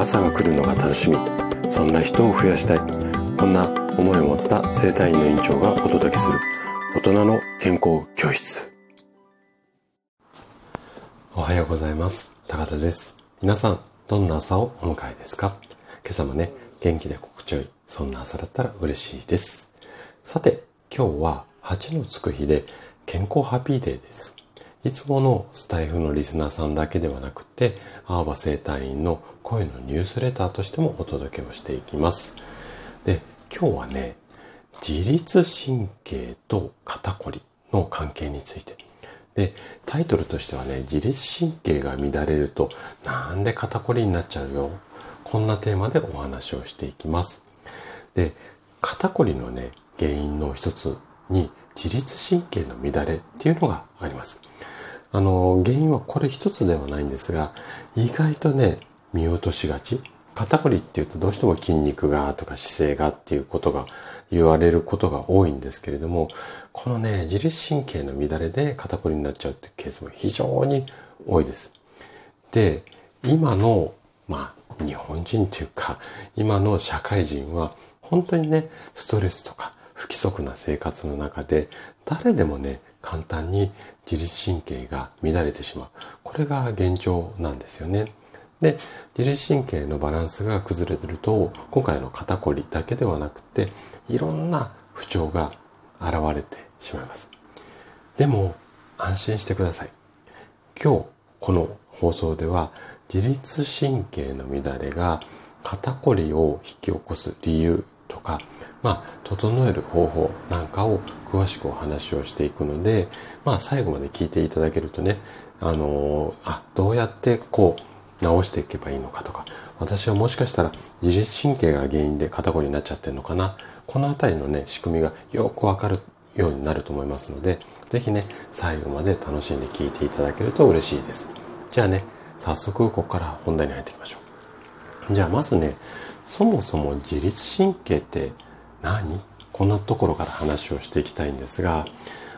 朝が来るのが楽しみ。そんな人を増やしたい。こんな思いを持った生体院の院長がお届けする。大人の健康教室。おはようございます。高田です。皆さんどんな朝をお迎えですか？今朝もね元気で心地よいそんな朝だったら嬉しいです。さて今日は8のつく日で健康ハッピーデーです。いつものスタイフのリスナーさんだけではなくて、アーバ生態院の声のニュースレターとしてもお届けをしていきます。で、今日はね、自律神経と肩こりの関係について。で、タイトルとしてはね、自律神経が乱れるとなんで肩こりになっちゃうよ？こんなテーマでお話をしていきます。で、肩こりのね、原因の一つに自律神経の乱れっていうのがあります。あの、原因はこれ一つではないんですが、意外とね、見落としがち。肩こりっていうとどうしても筋肉がとか姿勢がっていうことが言われることが多いんですけれども、このね、自律神経の乱れで肩こりになっちゃうっていうケースも非常に多いです。で、今の、まあ、日本人というか、今の社会人は、本当にね、ストレスとか不規則な生活の中で、誰でもね、簡単に自律神経が乱れてしまう。これが現状なんですよね。で、自律神経のバランスが崩れてると、今回の肩こりだけではなくて、いろんな不調が現れてしまいます。でも、安心してください。今日、この放送では、自律神経の乱れが肩こりを引き起こす理由とか、まあ、整える方法なんかを詳しくお話をしていくので、まあ、最後まで聞いていただけるとね、あのー、あ、どうやってこう、直していけばいいのかとか、私はもしかしたら自律神経が原因で肩こりになっちゃってるのかな、このあたりのね、仕組みがよくわかるようになると思いますので、ぜひね、最後まで楽しんで聞いていただけると嬉しいです。じゃあね、早速ここから本題に入っていきましょう。じゃあまずね、そもそも自律神経って何？こんなところから話をしていきたいんですが、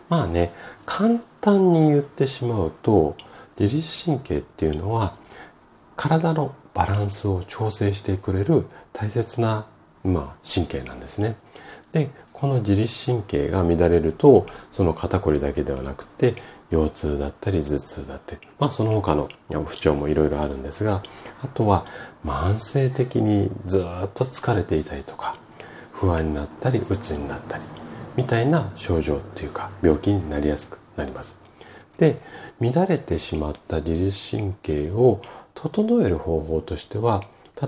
まあね、簡単に言ってしまうと、自律神経っていうのは、体のバランスを調整してくれる大切な、まあ、神経なんですね。で、この自律神経が乱れると、その肩こりだけではなくて、腰痛だったり頭痛だったり、まあその他の不調もいろいろあるんですが、あとは慢性的にずっと疲れていたりとか、不安になったり、鬱になったり、みたいな症状っていうか、病気になりやすくなります。で、乱れてしまった自律神経を整える方法としては、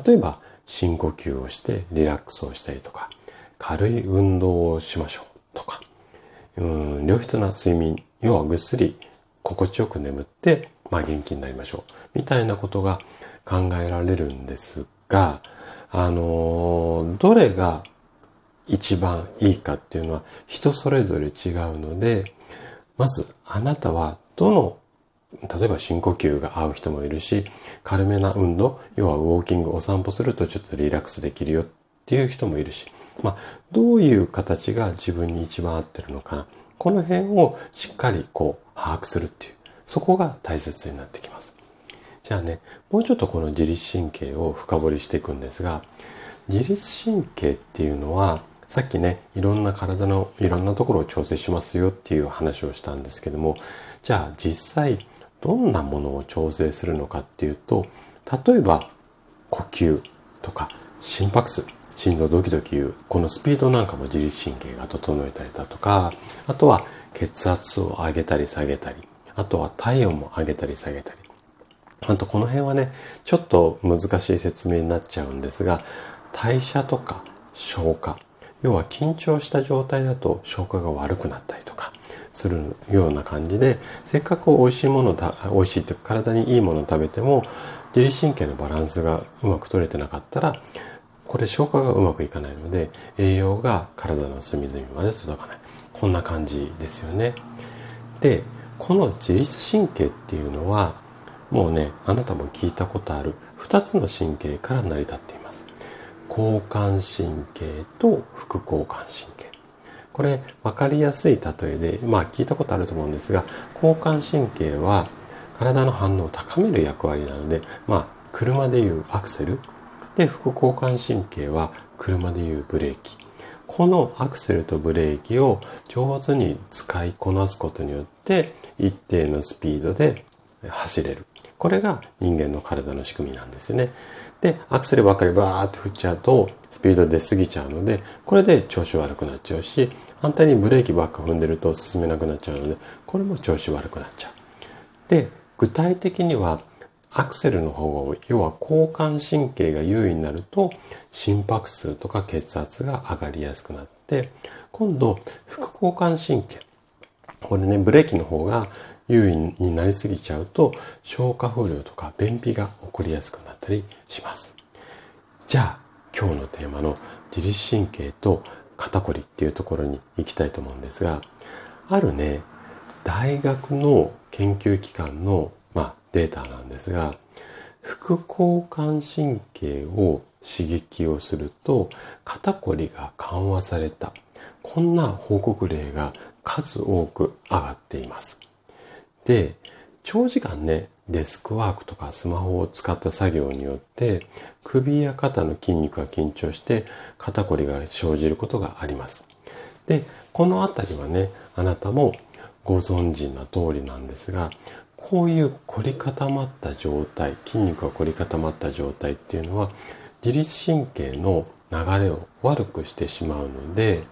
例えば深呼吸をしてリラックスをしたりとか、軽い運動をしましょうとか、うん良質な睡眠、要はぐっすり心地よく眠って、まあ元気になりましょう。みたいなことが考えられるんですが、あのー、どれが一番いいかっていうのは人それぞれ違うので、まずあなたはどの、例えば深呼吸が合う人もいるし、軽めな運動、要はウォーキング、お散歩するとちょっとリラックスできるよっていう人もいるし、まあ、どういう形が自分に一番合ってるのかな。この辺をしっかりこう把握するっていう、そこが大切になってきます。じゃあね、もうちょっとこの自律神経を深掘りしていくんですが、自律神経っていうのは、さっきね、いろんな体のいろんなところを調整しますよっていう話をしたんですけども、じゃあ実際どんなものを調整するのかっていうと、例えば呼吸とか心拍数、心臓ドキドキいう、このスピードなんかも自律神経が整えたりだとか、あとは血圧を上げたり下げたり、あとは体温も上げたり下げたり。あとこの辺はね、ちょっと難しい説明になっちゃうんですが、代謝とか消化、要は緊張した状態だと消化が悪くなったりとかするような感じで、せっかく美味しいものだ、美味しいというか体にいいものを食べても、自律神経のバランスがうまく取れてなかったら、これ消化がうまくいかないので、栄養が体の隅々まで届かない。こんな感じですよね。で、この自律神経っていうのは、もうね、あなたも聞いたことある2つの神経から成り立っています。交感神経と副交感神経。これ、わかりやすい例えで、まあ聞いたことあると思うんですが、交感神経は体の反応を高める役割なので、まあ車でいうアクセル、で、副交感神経は車でいうブレーキ。このアクセルとブレーキを上手に使いこなすことによって一定のスピードで走れる。これが人間の体の仕組みなんですよね。で、アクセルばっかりバーって振っちゃうとスピード出過ぎちゃうので、これで調子悪くなっちゃうし、反対にブレーキばっか踏んでると進めなくなっちゃうので、これも調子悪くなっちゃう。で、具体的にはアクセルの方が、要は交感神経が優位になると、心拍数とか血圧が上がりやすくなって、今度、副交感神経。これね、ブレーキの方が優位になりすぎちゃうと、消化不良とか便秘が起こりやすくなったりします。じゃあ、今日のテーマの自律神経と肩こりっていうところに行きたいと思うんですが、あるね、大学の研究機関のデータなんですが、副交感神経を刺激をすると肩こりが緩和された。こんな報告例が数多く上がっています。で、長時間ね、デスクワークとかスマホを使った作業によって首や肩の筋肉が緊張して肩こりが生じることがあります。で、このあたりはね、あなたもご存知な通りなんですが、こういう凝り固まった状態、筋肉が凝り固まった状態っていうのは、自律神経の流れを悪くしてしまうので、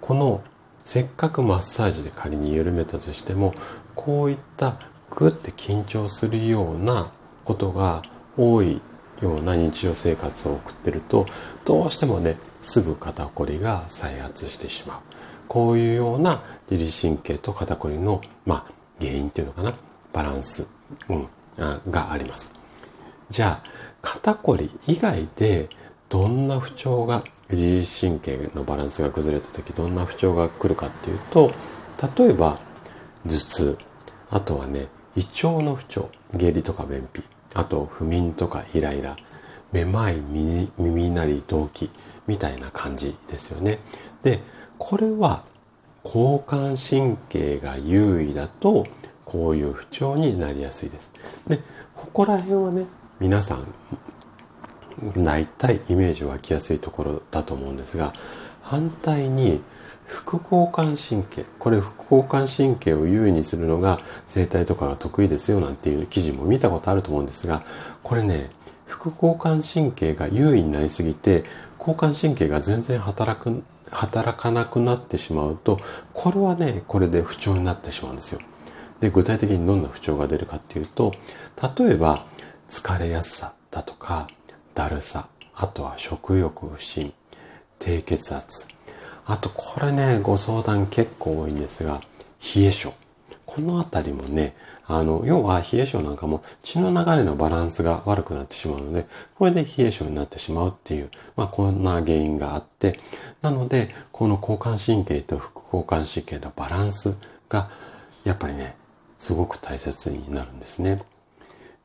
このせっかくマッサージで仮に緩めたとしても、こういったグッて緊張するようなことが多いような日常生活を送ってると、どうしてもね、すぐ肩こりが再発してしまう。こういうような自律神経と肩こりの、まあ、原因っていうのかな。バランス、うん、があります。じゃあ、肩こり以外でどんな不調が、自律神経のバランスが崩れた時どんな不調が来るかっていうと、例えば頭痛、あとはね、胃腸の不調、下痢とか便秘、あと不眠とかイライラ、めまい耳耳鳴り動悸みたいな感じですよね。で、これは交感神経が優位だとこういう不調になりやすいです。で、ここら辺はね、皆さん、大体イメージ湧きやすいところだと思うんですが、反対に副交感神経、これ副交感神経を優位にするのが生体とかが得意ですよなんていう記事も見たことあると思うんですが、これね、副交感神経が優位になりすぎて、交感神経が全然働く、働かなくなってしまうと、これはね、これで不調になってしまうんですよ。で、具体的にどんな不調が出るかっていうと、例えば、疲れやすさだとか、だるさ、あとは食欲不振、低血圧、あとこれね、ご相談結構多いんですが、冷え性。このあたりもね、あの、要は冷え性なんかも血の流れのバランスが悪くなってしまうので、これで冷え性になってしまうっていう、まあこんな原因があって、なので、この交感神経と副交感神経のバランスが、やっぱりね、すごく大切になるんですね。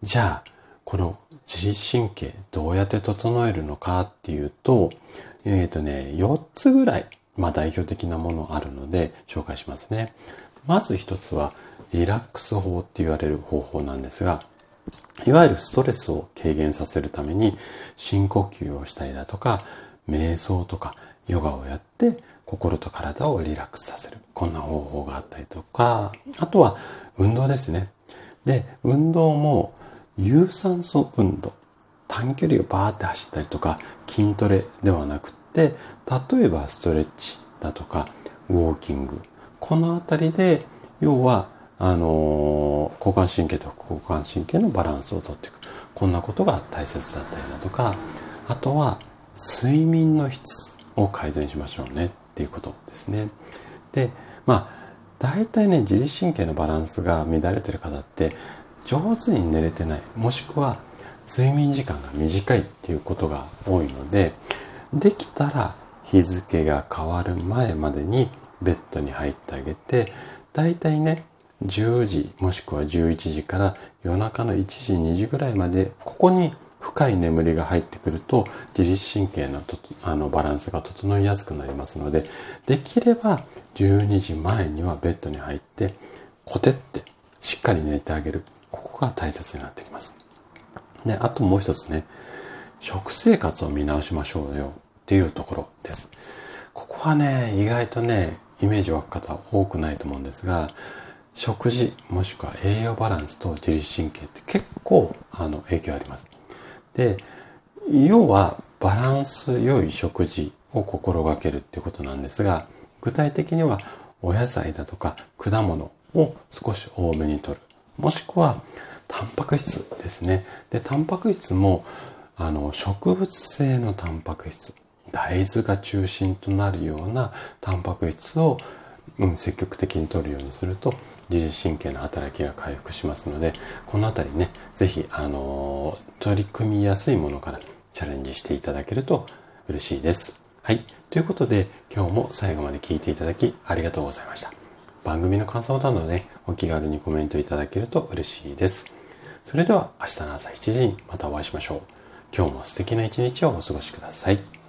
じゃあ、この自律神経どうやって整えるのかっていうと、えっ、ー、とね、4つぐらい、まあ代表的なものあるので紹介しますね。まず一つはリラックス法って言われる方法なんですが、いわゆるストレスを軽減させるために深呼吸をしたりだとか、瞑想とかヨガをやって心と体をリラックスさせる。こんな方法があったりとか、あとは運動ですね。で、運動も有酸素運動。短距離をバーって走ったりとか、筋トレではなくて、例えばストレッチだとか、ウォーキング。このあたりで、要は、あのー、交感神経と副交感神経のバランスをとっていく。こんなことが大切だったりだとか、あとは、睡眠の質を改善しましょうね。っていうことですね。で、まあ、大体ね、自律神経のバランスが乱れてる方って、上手に寝れてない、もしくは睡眠時間が短いっていうことが多いので、できたら日付が変わる前までにベッドに入ってあげて、大体ね、10時もしくは11時から夜中の1時2時ぐらいまでここに深い眠りが入ってくると自律神経のとあのバランスが整いやすくなりますので、できれば12時前にはベッドに入って、コテってしっかり寝てあげる。ここが大切になってきます。で、あともう一つね、食生活を見直しましょうよっていうところです。ここはね、意外とね、イメージ湧く方多くないと思うんですが、食事もしくは栄養バランスと自律神経って結構あの影響あります。で、要はバランス良い食事を心がけるっていうことなんですが、具体的にはお野菜だとか果物を少し多めに摂る。もしくはタンパク質ですね。で、タンパク質もあの植物性のタンパク質、大豆が中心となるようなタンパク質を、うん、積極的に摂るようにすると自律神経の働きが回復しますので、このあたりね、ぜひ、あの取り組みやすいものからチャレンジしていただけると嬉しいです。はい。ということで、今日も最後まで聞いていただきありがとうございました。番組の感想などで、ね、お気軽にコメントいただけると嬉しいです。それでは明日の朝7時にまたお会いしましょう。今日も素敵な一日をお過ごしください。